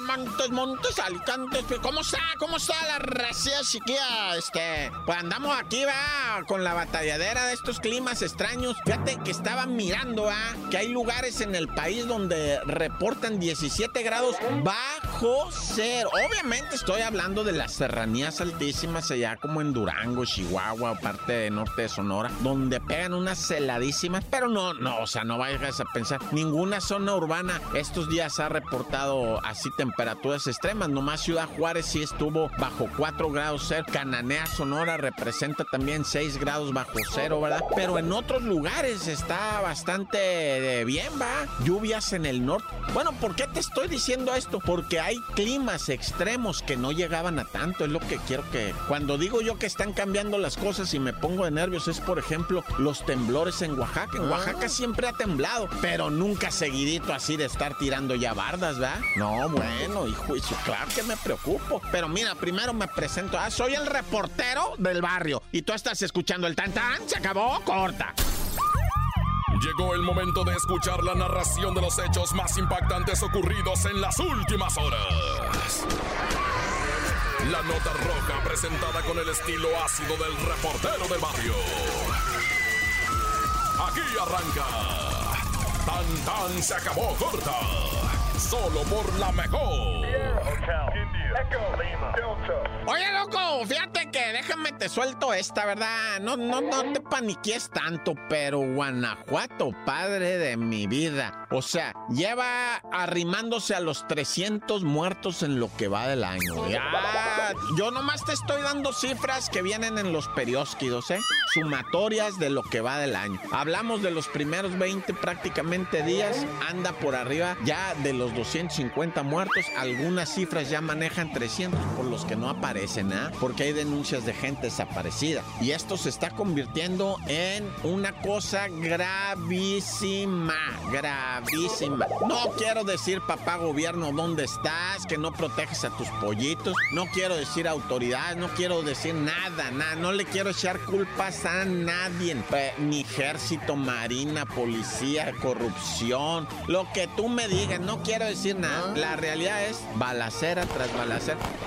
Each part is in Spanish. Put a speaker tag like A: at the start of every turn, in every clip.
A: Montes, Montes, Alicantes. ¿Cómo está? ¿Cómo está la racia chiquilla? Este, pues andamos aquí, va, con la batalladera de estos climas extraños. Fíjate que estaba mirando, va, que hay lugares en el país donde reportan 17 grados bajo cero. Obviamente estoy hablando de las serranías altísimas allá como en Durango, Chihuahua, parte de norte de Sonora, donde pegan unas heladísimas, pero no, no, o sea, no vayas a pensar, ninguna zona urbana estos días ha reportado así temprano temperaturas extremas. Nomás Ciudad Juárez sí estuvo bajo 4 grados cero. Cananea, Sonora representa también 6 grados bajo cero, ¿verdad? Pero en otros lugares está bastante bien, ¿va? Lluvias en el norte. Bueno, ¿por qué te estoy diciendo esto? Porque hay climas extremos que no llegaban a tanto. Es lo que quiero que... Cuando digo yo que están cambiando las cosas y me pongo de nervios es, por ejemplo, los temblores en Oaxaca. En Oaxaca siempre ha temblado, pero nunca seguidito así de estar tirando ya bardas, ¿verdad? No, bueno bueno, hijo, y claro que me preocupo. Pero mira, primero me presento. Ah, soy el reportero del barrio. Y tú estás escuchando el tan Se acabó, corta.
B: Llegó el momento de escuchar la narración de los hechos más impactantes ocurridos en las últimas horas. La nota roja presentada con el estilo ácido del reportero del barrio. Aquí arranca. Tan tan se acabó corta solo por la mejor.
A: Oye, loco, fíjate que déjame te suelto esta, ¿verdad? No, no, no te paniques tanto, pero Guanajuato, padre de mi vida. O sea, lleva arrimándose a los 300 muertos en lo que va del año. Ya, yo nomás te estoy dando cifras que vienen en los periódicos, ¿eh? Sumatorias de lo que va del año. Hablamos de los primeros 20 prácticamente días, anda por arriba ya de los 250 muertos. Algunas cifras ya manejan 300 por los que no aparecen, ¿ah? Porque hay denuncias de gente desaparecida. Y esto se está convirtiendo en una cosa gravísima, gravísima. No quiero decir, papá gobierno, ¿dónde estás? Que no proteges a tus pollitos. No quiero decir autoridad, no quiero decir nada, nada. No le quiero echar culpas a nadie. ni ejército, marina, policía, corrupción. Lo que tú me digas, no quiero decir nada. La realidad es balacera tras balacera.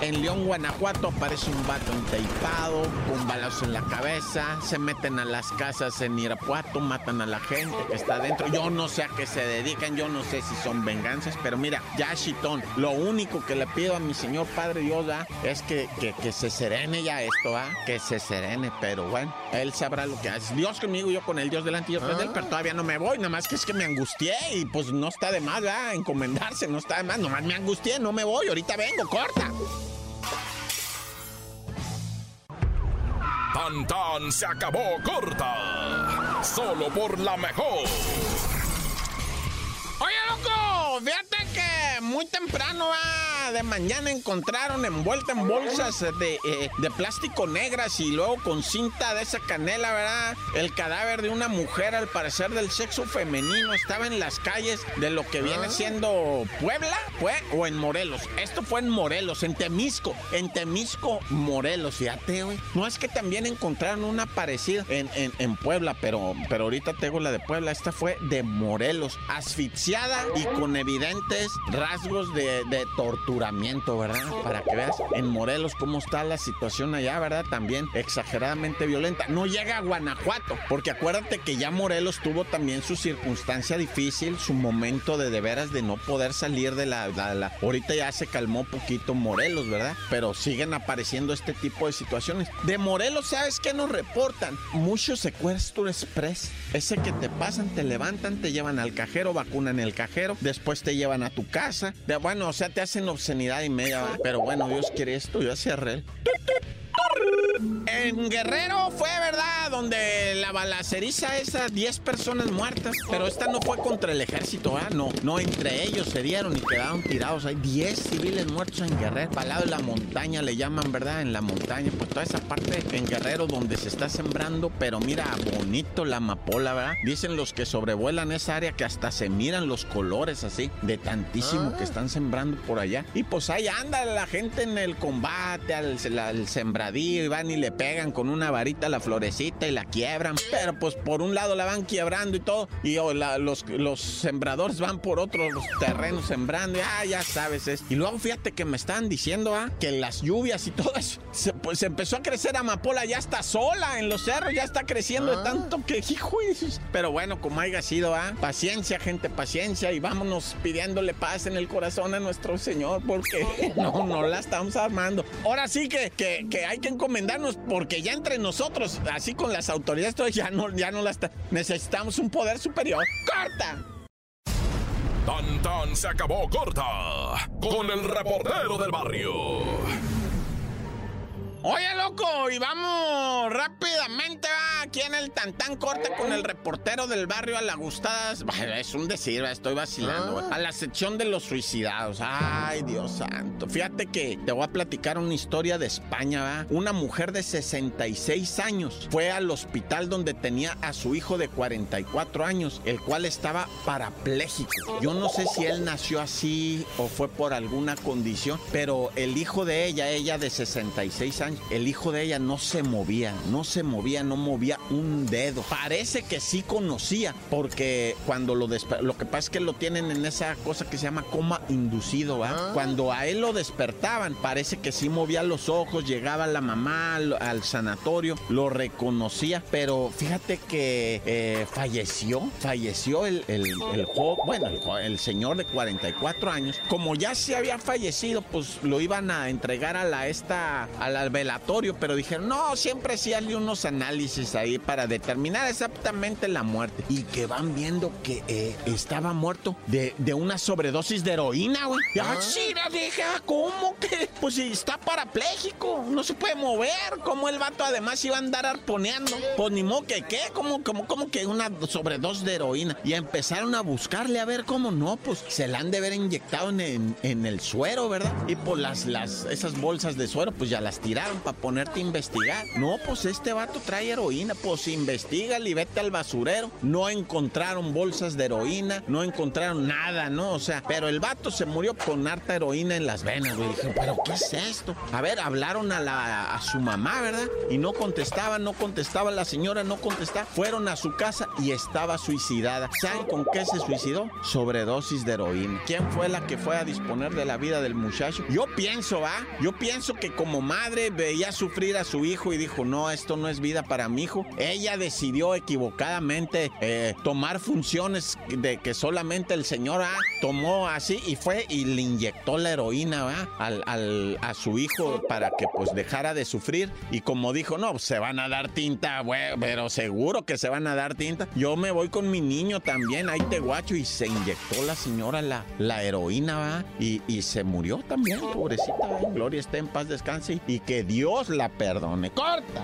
A: En León, Guanajuato, aparece un vato enteipado, con balazos en la cabeza. Se meten a las casas en Irapuato, matan a la gente que está adentro. Yo no sé a qué se dedican, yo no sé si son venganzas, pero mira, ya Chitón, lo único que le pido a mi señor Padre Dios es que, que, se serene ya esto, ¿va? Que se serene, pero bueno, él sabrá lo que hace. Dios conmigo, yo con el Dios delante y yo con él, pero todavía no me voy, nada más que es que me angustié y pues no está de más, ¿verdad? Encomendar no está de más. Nomás me angustié, no me voy. Ahorita vengo,
B: Tan tan se acabó corta. Solo por la mejor.
A: Oye, loco, fíjate que muy temprano va de mañana encontraron envuelta en bolsas de, eh, de, plástico negras y luego con cinta de esa canela, ¿verdad? El cadáver de una mujer, al parecer del sexo femenino, estaba en las calles de lo que viene ah. siendo Puebla, ¿fue? O en Morelos. Esto fue en Morelos, en Temisco. En Temisco, Morelos, fíjate, güey. No es que también encontraron una parecida en, en, Puebla, pero, pero ahorita tengo la de Puebla. Esta fue de Morelos, asfixiada y con evidentes rasgos de, de tortura ¿verdad? Para que veas en Morelos cómo está la situación allá, ¿verdad? También exageradamente violenta. No llega a Guanajuato, porque acuérdate que ya Morelos tuvo también su circunstancia difícil, su momento de de veras de no poder salir de la, la, Ahorita ya se calmó poquito Morelos, ¿verdad? Pero siguen apareciendo este tipo de situaciones. De Morelos, ¿sabes qué nos reportan? Mucho secuestro express. Ese que te pasan, te levantan, te llevan al cajero, vacunan el cajero, después te llevan a tu casa. De, bueno, o sea, te hacen obscenidad y media. Pero bueno, Dios quiere esto, yo hacía. En Guerrero fue, ¿verdad? Donde la balaceriza esas 10 personas muertas. Pero esta no fue contra el ejército, ¿ah? No, no, entre ellos se dieron y quedaron tirados. Hay 10 civiles muertos en Guerrero. Para lado de la montaña le llaman, ¿verdad? En la montaña. Pues toda esa parte en Guerrero donde se está sembrando. Pero mira, bonito la amapola, ¿verdad? Dicen los que sobrevuelan esa área que hasta se miran los colores así de tantísimo que ah. están sembrando por allá. Y pues ahí anda la gente en el combate, al, al sembradío y van y le pegan con una varita la florecita y la quiebran. Pero pues por un lado la van quebrando y todo. Y oh, los, los sembradores van por otros terrenos sembrando. Y ah, ya sabes. Es. Y luego fíjate que me están diciendo ah, que las lluvias y todo eso. Se, pues empezó a crecer amapola. Ya está sola en los cerros. Ya está creciendo de ah. tanto que, hijo. Pero bueno, como haya sido, ah, paciencia, gente, paciencia. Y vámonos pidiéndole paz en el corazón a nuestro Señor. Porque no, no la estamos armando. Ahora sí que, que, que hay que encomendarnos. Porque ya entre nosotros, así con las autoridades, ya no, ya no las necesitamos un poder superior. ¡Corta!
B: Tan tan se acabó corta con el reportero del barrio.
A: Oye, loco, y vamos rápidamente aquí en el Tantán Corte con el reportero del barrio a la Gustadas. es un decir, estoy vacilando. Ah. A la sección de los suicidados. Ay, Dios santo. Fíjate que te voy a platicar una historia de España, ¿va? Una mujer de 66 años fue al hospital donde tenía a su hijo de 44 años, el cual estaba parapléjico. Yo no sé si él nació así o fue por alguna condición, pero el hijo de ella, ella de 66 años, el hijo de ella no se movía, no se movía, no movía un dedo. Parece que sí conocía, porque cuando lo lo que pasa es que lo tienen en esa cosa que se llama coma inducido. Ah. Cuando a él lo despertaban, parece que sí movía los ojos, llegaba la mamá al, sanatorio, lo reconocía, pero fíjate que eh, falleció, falleció el, el, el bueno, el, señor de 44 años, como ya se había fallecido, pues lo iban a entregar a la esta, a la pero dijeron, no, siempre sí hay unos análisis ahí para determinar exactamente la muerte. Y que van viendo que eh, estaba muerto de, una sobredosis de heroína, güey. Ah, sí, la dije, ah, ¿cómo que? Pues si está parapléjico, no se puede mover. ¿Cómo el vato además iba a andar arponeando? Pues ni modo que qué, ¿cómo, cómo, cómo que una sobredosis de heroína? Y empezaron a buscarle a ver cómo no, pues se la han de haber inyectado en, en el suero, ¿verdad? Y pues las, las, esas bolsas de suero, pues ya las tiraron para ponerte a investigar. No, pues este vato trae heroína, pues investiga y vete al basurero. No encontraron bolsas de heroína, no encontraron nada, ¿no? O sea, pero el vato se murió con harta heroína en las venas, güey. Dije, pero ¿qué es esto? A ver, hablaron a, la, su mamá, ¿verdad? Y no contestaba, no contestaba la señora, no contestaba. Fueron a su casa y estaba suicidada. ¿Saben con qué se suicidó? Sobredosis de heroína. ¿Quién fue la que fue a disponer de la vida del muchacho? Yo pienso, ¿va? Yo pienso que como madre veía sufrir a su hijo y dijo, no, esto no es vida para mi hijo. Ella decidió equivocadamente eh, tomar funciones de que solamente el señor tomó así y fue y le inyectó la heroína a su hijo para que pues dejara de sufrir. Y como dijo, no, se van a dar tinta, güey, pero seguro que se van a dar tinta. Yo me voy con mi niño también, ahí te guacho. Y se inyectó la señora la, heroína, ¿va? Y, y se murió también, pobrecita. Gloria esté en paz, descanse. Y que Dios la perdone. ¡Corta!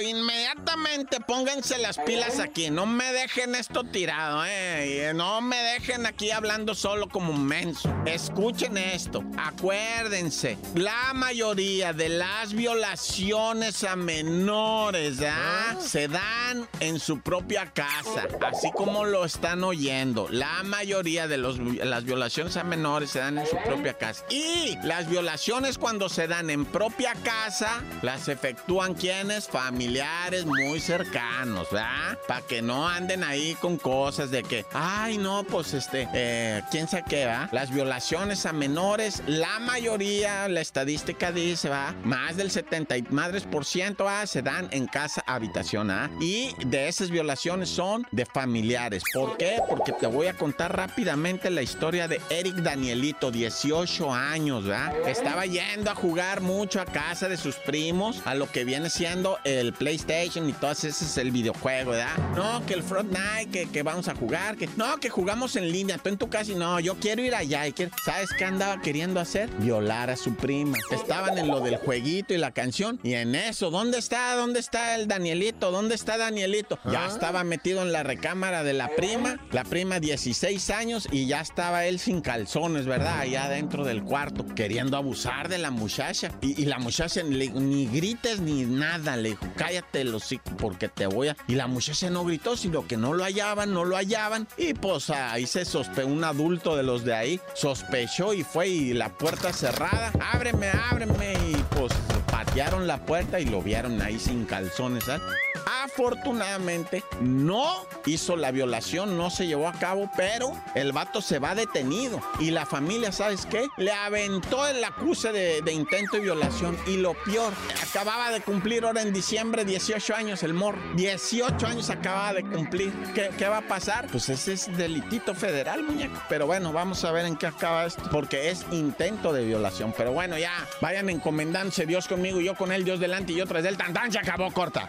A: inmediatamente pónganse las pilas aquí. No me dejen esto tirado, eh. No me dejen aquí hablando solo como un menso. Escuchen esto. Acuérdense, la mayoría de las violaciones a menores ¿ah? se dan en su propia casa, así como lo están oyendo. La mayoría de los, las violaciones a menores se dan en su propia casa. Y las violaciones cuando se dan en propia casa, las efectúan quienes? Familiares muy cercanos, ¿verdad? Para que no anden ahí con cosas de que, ay, no, pues este, eh, ¿quién se queda? Las violaciones a menores, la mayoría, la estadística dice, va, más del 70 madres por ciento, ¿va? se dan en casa habitación, ¿ah? Y de esas violaciones son de familiares. ¿Por qué? Porque te voy a contar rápidamente la historia de Eric Danielito, 18 años, ¿verdad? Estaba yendo a jugar mucho a casa de sus primos, a lo que viene siendo el PlayStation y todo ese es el videojuego, ¿verdad? No, que el Fortnite, que, que vamos a jugar, que no, que jugamos en línea, tú en tu casa y no, yo quiero ir allá y que, ¿sabes qué andaba queriendo hacer? Violar a su prima. Estaban en lo del jueguito y la canción y en eso, ¿dónde está? ¿Dónde está el Danielito? ¿Dónde está Danielito? Ya ah. estaba metido en la recámara de la prima, la prima 16 años y ya estaba él sin calzones, ¿verdad? Allá dentro del cuarto, queriendo abusar de la muchacha. Y, la muchacha ni grites ni nada, le dijo cállate los hocico porque te voy a... Y la muchacha no gritó, sino que no lo hallaban, no lo hallaban. Y pues ahí se sospechó, un adulto de los de ahí sospechó y fue y la puerta cerrada. Ábreme, ábreme. Y pues patearon la puerta y lo vieron ahí sin calzones. ¿eh? Afortunadamente no hizo la violación, no se llevó a cabo, pero el vato se va detenido. Y la familia, ¿sabes qué? Le aventó el acuse de, intento de violación. Y lo peor, acababa de cumplir ahora en diciembre 18 años el morro. 18 años acababa de cumplir. ¿Qué, ¿Qué, va a pasar? Pues ese es delitito federal, muñeco. Pero bueno, vamos a ver en qué acaba esto. Porque es intento de violación. Pero bueno, ya, vayan encomendándose Dios conmigo, yo con él, Dios delante y yo tras él. Tan, tan, se acabó corta.